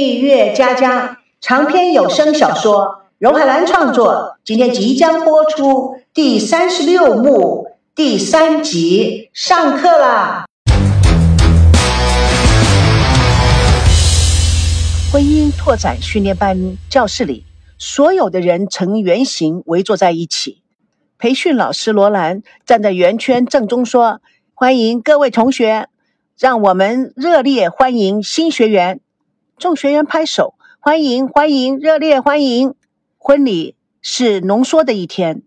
蜜月佳佳长篇有声小说，荣海兰创作，今天即将播出第三十六幕第三集，上课啦！婚姻拓展训练班教室里，所有的人呈圆形围坐在一起。培训老师罗兰站在圆圈正中说：“欢迎各位同学，让我们热烈欢迎新学员。”众学员拍手，欢迎欢迎，热烈欢迎！婚礼是浓缩的一天，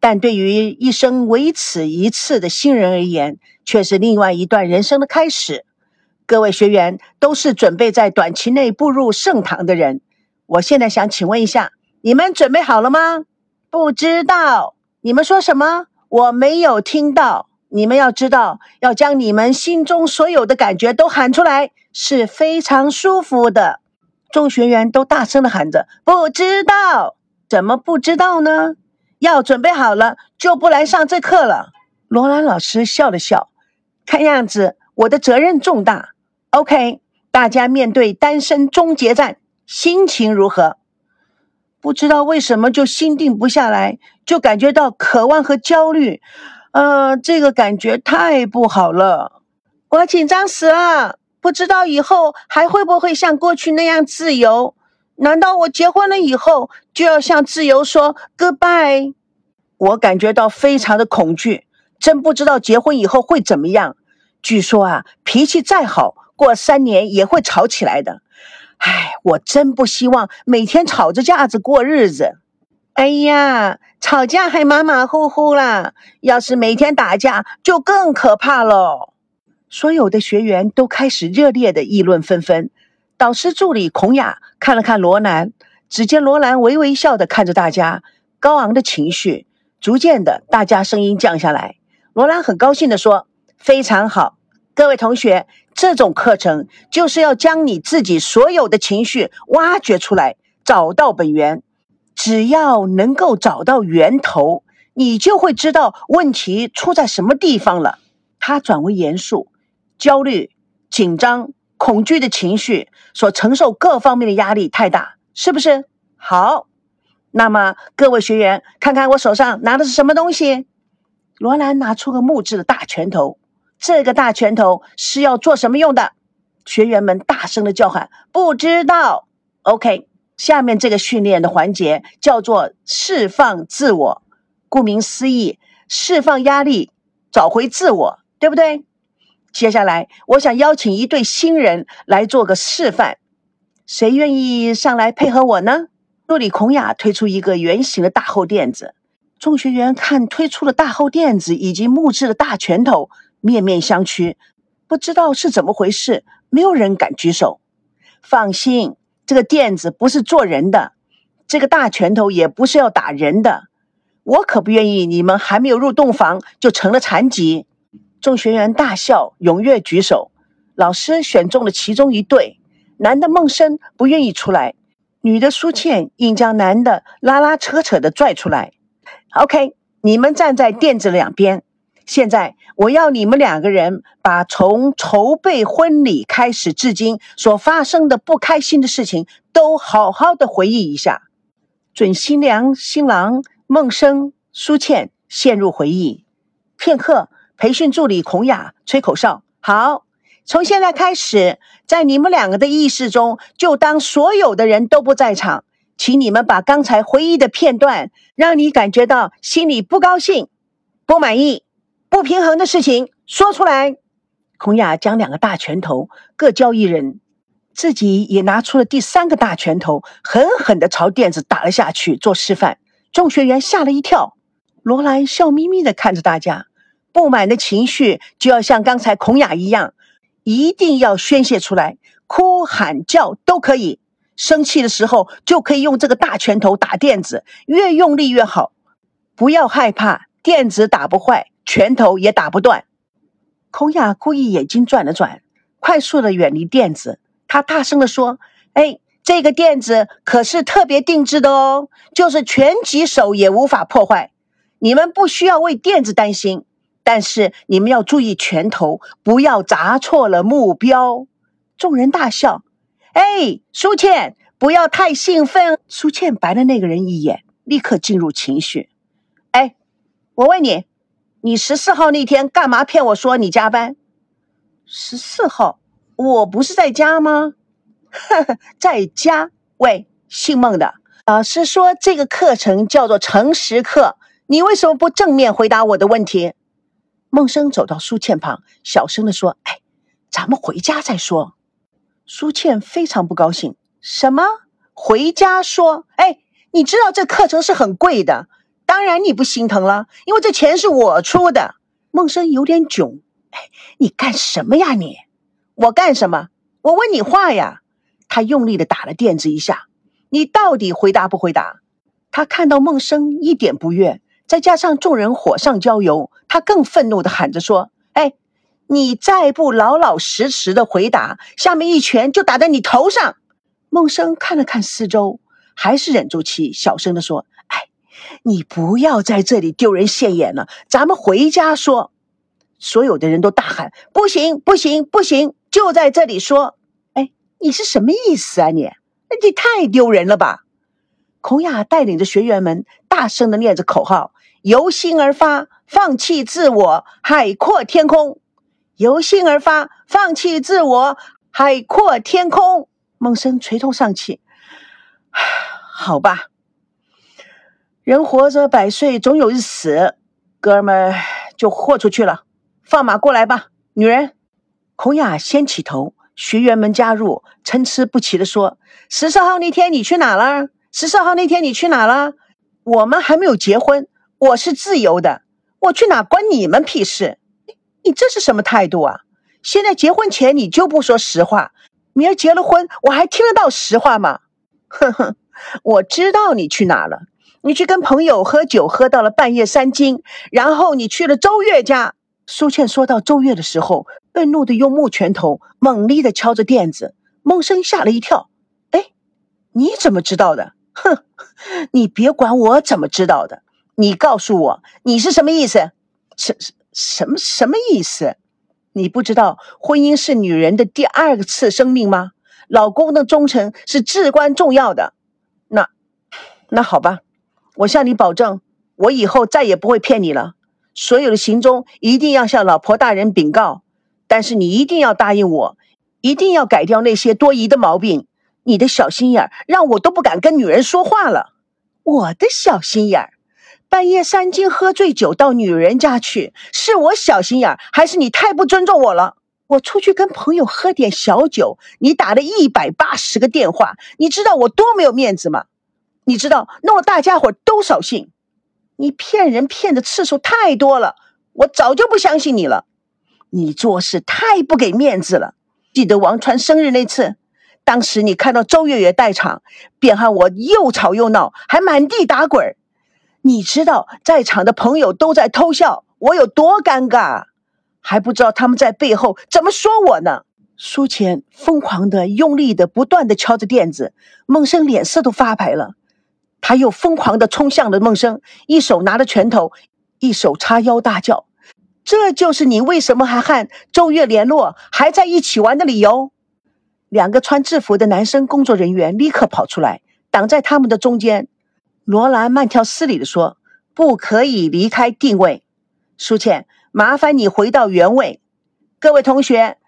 但对于一生唯此一次的新人而言，却是另外一段人生的开始。各位学员都是准备在短期内步入圣堂的人。我现在想请问一下，你们准备好了吗？不知道你们说什么？我没有听到。你们要知道，要将你们心中所有的感觉都喊出来，是非常舒服的。众学员都大声的喊着：“不知道，怎么不知道呢？要准备好了，就不来上这课了。”罗兰老师笑了笑，看样子我的责任重大。OK，大家面对单身终结战，心情如何？不知道为什么就心定不下来，就感觉到渴望和焦虑。呃，这个感觉太不好了，我紧张死了，不知道以后还会不会像过去那样自由？难道我结婚了以后就要向自由说 goodbye？我感觉到非常的恐惧，真不知道结婚以后会怎么样。据说啊，脾气再好，过三年也会吵起来的。唉，我真不希望每天吵着架子过日子。哎呀，吵架还马马虎虎啦！要是每天打架，就更可怕了。所有的学员都开始热烈的议论纷纷。导师助理孔雅看了看罗兰，只见罗兰微微笑的看着大家，高昂的情绪逐渐的，大家声音降下来。罗兰很高兴的说：“非常好，各位同学，这种课程就是要将你自己所有的情绪挖掘出来，找到本源。”只要能够找到源头，你就会知道问题出在什么地方了。他转为严肃，焦虑、紧张、恐惧的情绪所承受各方面的压力太大，是不是？好，那么各位学员，看看我手上拿的是什么东西？罗兰拿出个木质的大拳头，这个大拳头是要做什么用的？学员们大声的叫喊：“不知道。”OK。下面这个训练的环节叫做释放自我，顾名思义，释放压力，找回自我，对不对？接下来，我想邀请一对新人来做个示范，谁愿意上来配合我呢？助理孔雅推出一个圆形的大厚垫子，众学员看推出的大厚垫子以及木质的大拳头，面面相觑，不知道是怎么回事，没有人敢举手。放心。这个垫子不是做人的，这个大拳头也不是要打人的，我可不愿意你们还没有入洞房就成了残疾。众学员大笑，踊跃举手。老师选中了其中一对，男的孟生不愿意出来，女的苏倩硬将男的拉拉扯扯的拽出来。OK，你们站在垫子两边。现在我要你们两个人把从筹备婚礼开始至今所发生的不开心的事情都好好的回忆一下。准新娘新郎孟生、苏倩陷入回忆。片刻，培训助理孔雅吹口哨。好，从现在开始，在你们两个的意识中，就当所有的人都不在场，请你们把刚才回忆的片段，让你感觉到心里不高兴、不满意。不平衡的事情说出来。孔雅将两个大拳头各交一人，自己也拿出了第三个大拳头，狠狠地朝垫子打了下去，做示范。众学员吓了一跳。罗兰笑眯眯地看着大家，不满的情绪就要像刚才孔雅一样，一定要宣泄出来，哭喊叫都可以。生气的时候就可以用这个大拳头打垫子，越用力越好。不要害怕，垫子打不坏。拳头也打不断。空雅故意眼睛转了转，快速的远离垫子。他大声的说：“哎，这个垫子可是特别定制的哦，就是拳击手也无法破坏。你们不需要为垫子担心，但是你们要注意拳头，不要砸错了目标。”众人大笑。哎，苏倩，不要太兴奋。苏倩白了那个人一眼，立刻进入情绪。哎，我问你，你十四号那天干嘛骗我说你加班？十四号，我不是在家吗？在家。喂，姓孟的，老师说这个课程叫做诚实课，你为什么不正面回答我的问题？孟生走到苏倩旁，小声的说：“哎，咱们回家再说。”苏倩非常不高兴：“什么？回家说？哎，你知道这课程是很贵的，当然你不心疼了，因为这钱是我出的。”孟生有点囧：“哎，你干什么呀你？我干什么？我问你话呀！”他用力的打了垫子一下：“你到底回答不回答？”他看到孟生一点不悦。再加上众人火上浇油，他更愤怒的喊着说：“哎，你再不老老实实的回答，下面一拳就打在你头上！”孟生看了看四周，还是忍住气，小声的说：“，你不要在这里丢人现眼了，咱们回家说。”所有的人都大喊：“不行，不行，不行！就在这里说！”哎，你是什么意思啊？你，你太丢人了吧！孔雅带领着学员们大声的念着口号。由心而发，放弃自我，海阔天空；由心而发，放弃自我，海阔天空。孟生垂头丧气，好吧，人活着百岁，总有日死，哥们儿就豁出去了，放马过来吧，女人。孔雅先起头，学员们加入，参差不齐的说：“十四号那天你去哪了？十四号那天你去哪了？我们还没有结婚。”我是自由的，我去哪关你们屁事？你这是什么态度啊？现在结婚前你就不说实话，明儿结了婚我还听得到实话吗？哼哼，我知道你去哪了，你去跟朋友喝酒，喝到了半夜三更，然后你去了周月家。苏倩说到周月的时候，愤怒的用木拳头猛力的敲着垫子，孟生吓了一跳。哎，你怎么知道的？哼，你别管我怎么知道的。你告诉我，你是什么意思？什什什么什么意思？你不知道婚姻是女人的第二次生命吗？老公的忠诚是至关重要的。那那好吧，我向你保证，我以后再也不会骗你了。所有的行踪一定要向老婆大人禀告。但是你一定要答应我，一定要改掉那些多疑的毛病。你的小心眼让我都不敢跟女人说话了。我的小心眼儿。半夜三更喝醉酒到女人家去，是我小心眼还是你太不尊重我了？我出去跟朋友喝点小酒，你打了一百八十个电话，你知道我多没有面子吗？你知道弄得大家伙都扫兴。你骗人骗的次数太多了，我早就不相信你了。你做事太不给面子了。记得王川生日那次，当时你看到周月月在场，便和我又吵又闹，还满地打滚你知道在场的朋友都在偷笑，我有多尴尬，还不知道他们在背后怎么说我呢？苏浅疯狂的、用力的、不断的敲着垫子，孟生脸色都发白了。他又疯狂的冲向了孟生，一手拿着拳头，一手叉腰大叫：“这就是你为什么还和周月联络，还在一起玩的理由？”两个穿制服的男生工作人员立刻跑出来，挡在他们的中间。罗兰慢条斯理地说：“不可以离开定位。”苏倩，麻烦你回到原位。各位同学，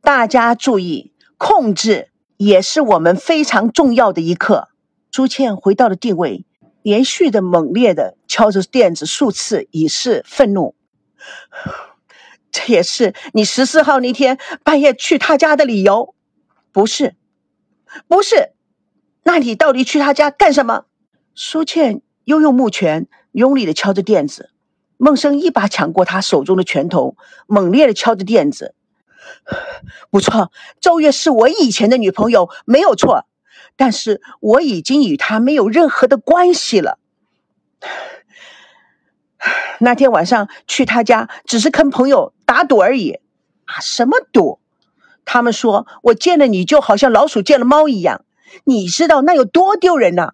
大家注意，控制也是我们非常重要的一课。苏倩回到了定位，连续的猛烈的敲着垫子数次，以示愤怒。这也是你十四号那天半夜去他家的理由？不是，不是。那你到底去他家干什么？苏倩又用木拳用力的敲着垫子，孟生一把抢过他手中的拳头，猛烈的敲着垫子。不错，周月是我以前的女朋友，没有错。但是我已经与他没有任何的关系了。那天晚上去他家，只是跟朋友打赌而已。啊，什么赌？他们说我见了你就好像老鼠见了猫一样。你知道那有多丢人呐？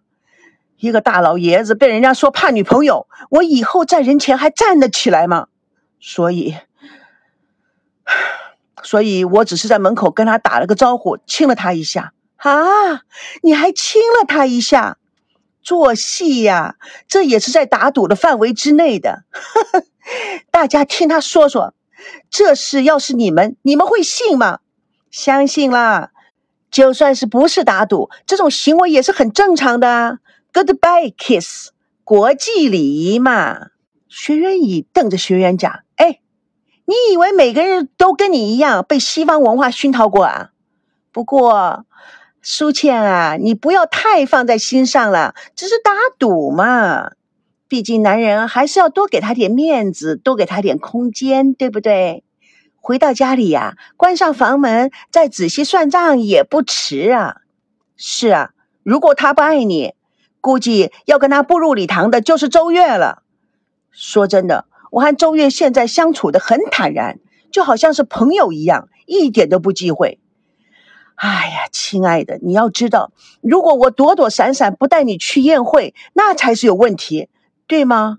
一个大老爷子被人家说怕女朋友，我以后在人前还站得起来吗？所以，所以我只是在门口跟他打了个招呼，亲了他一下，啊，你还亲了他一下，做戏呀？这也是在打赌的范围之内的。大家听他说说，这事要是你们，你们会信吗？相信啦。就算是不是打赌，这种行为也是很正常的。Goodbye kiss，国际礼仪嘛。学员乙瞪着学员甲：“哎，你以为每个人都跟你一样被西方文化熏陶过啊？不过。”苏倩啊，你不要太放在心上了，只是打赌嘛。毕竟男人还是要多给他点面子，多给他点空间，对不对？回到家里呀，关上房门，再仔细算账也不迟啊。是啊，如果他不爱你，估计要跟他步入礼堂的就是周月了。说真的，我和周月现在相处的很坦然，就好像是朋友一样，一点都不忌讳。哎呀，亲爱的，你要知道，如果我躲躲闪闪不带你去宴会，那才是有问题，对吗？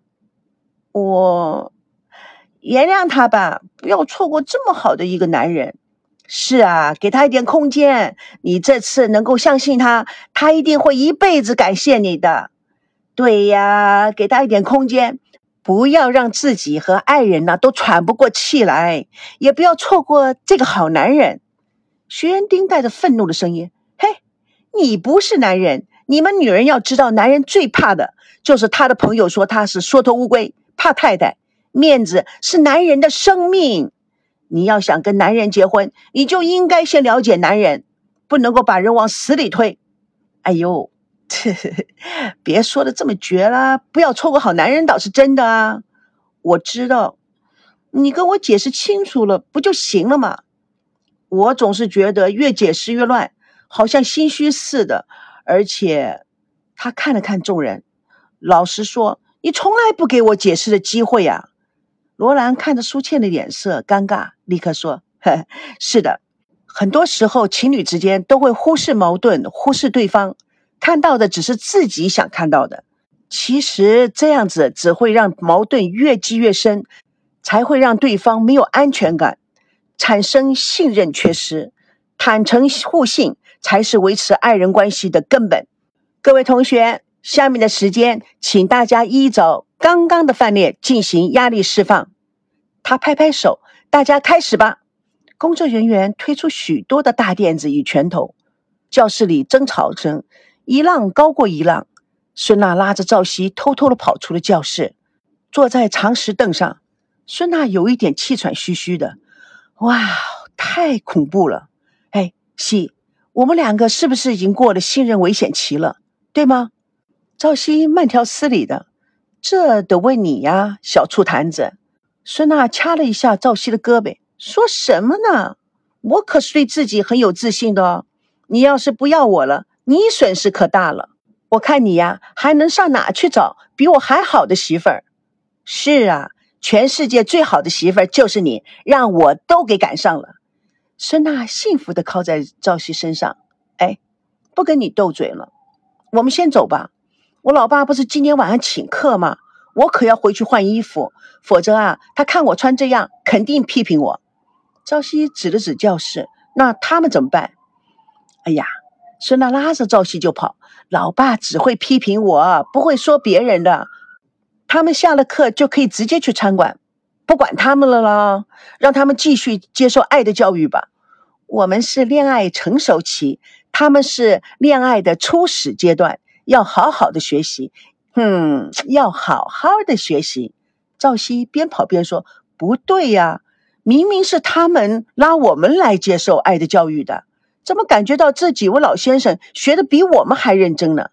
我原谅他吧，不要错过这么好的一个男人。是啊，给他一点空间，你这次能够相信他，他一定会一辈子感谢你的。对呀，给他一点空间，不要让自己和爱人呢都喘不过气来，也不要错过这个好男人。学员丁带着愤怒的声音：“嘿，你不是男人！你们女人要知道，男人最怕的就是他的朋友说他是缩头乌龟，怕太太。面子是男人的生命。你要想跟男人结婚，你就应该先了解男人，不能够把人往死里推。哎呦，别说的这么绝了，不要错过好男人倒是真的啊！我知道，你跟我解释清楚了，不就行了吗？”我总是觉得越解释越乱，好像心虚似的。而且，他看了看众人，老实说：“你从来不给我解释的机会呀。”罗兰看着苏倩的脸色尴尬，立刻说：“呵是的，很多时候情侣之间都会忽视矛盾，忽视对方，看到的只是自己想看到的。其实这样子只会让矛盾越积越深，才会让对方没有安全感。”产生信任缺失，坦诚互信才是维持爱人关系的根本。各位同学，下面的时间，请大家依照刚刚的范例进行压力释放。他拍拍手，大家开始吧。工作人员推出许多的大垫子与拳头，教室里争吵声一浪高过一浪。孙娜拉着赵熙偷偷的跑出了教室，坐在长石凳上。孙娜有一点气喘吁吁的。哇，太恐怖了！哎，西，我们两个是不是已经过了信任危险期了？对吗？赵西慢条斯理的，这得问你呀，小醋坛子。孙娜掐了一下赵西的胳膊，说什么呢？我可是对自己很有自信的哦。你要是不要我了，你损失可大了。我看你呀，还能上哪去找比我还好的媳妇儿？是啊。全世界最好的媳妇儿就是你，让我都给赶上了。孙娜幸福的靠在赵熙身上，哎，不跟你斗嘴了，我们先走吧。我老爸不是今天晚上请客吗？我可要回去换衣服，否则啊，他看我穿这样，肯定批评我。赵熙指了指教室，那他们怎么办？哎呀，孙娜拉着赵熙就跑。老爸只会批评我，不会说别人的。他们下了课就可以直接去餐馆，不管他们了啦，让他们继续接受爱的教育吧。我们是恋爱成熟期，他们是恋爱的初始阶段，要好好的学习。嗯，要好好的学习。赵熙边跑边说：“不对呀，明明是他们拉我们来接受爱的教育的，怎么感觉到这几位老先生学的比我们还认真呢？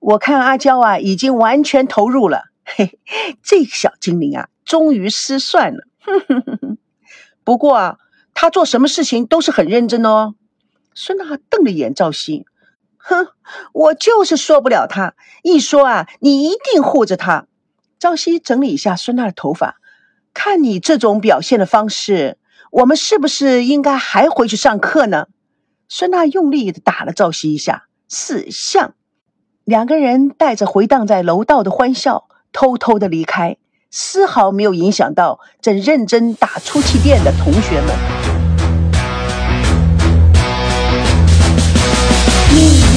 我看阿娇啊，已经完全投入了。”嘿，这个小精灵啊，终于失算了。不过啊，他做什么事情都是很认真的哦。孙娜瞪了眼赵熙，哼，我就是说不了他。一说啊，你一定护着他。赵熙整理一下孙娜的头发，看你这种表现的方式，我们是不是应该还回去上课呢？孙娜用力的打了赵熙一下，死相。两个人带着回荡在楼道的欢笑。偷偷的离开，丝毫没有影响到正认真打出气垫的同学们。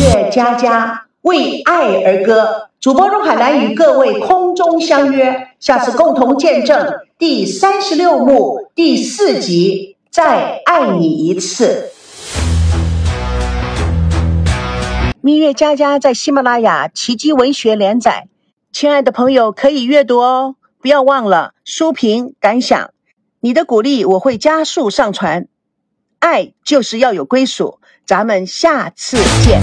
月佳佳为爱而歌，主播荣海兰与各位空中相约，下次共同见证第三十六幕第四集《再爱你一次》。蜜月佳佳在喜马拉雅奇迹文学连载，亲爱的朋友可以阅读哦，不要忘了书评感想，你的鼓励我会加速上传。爱就是要有归属，咱们下次见。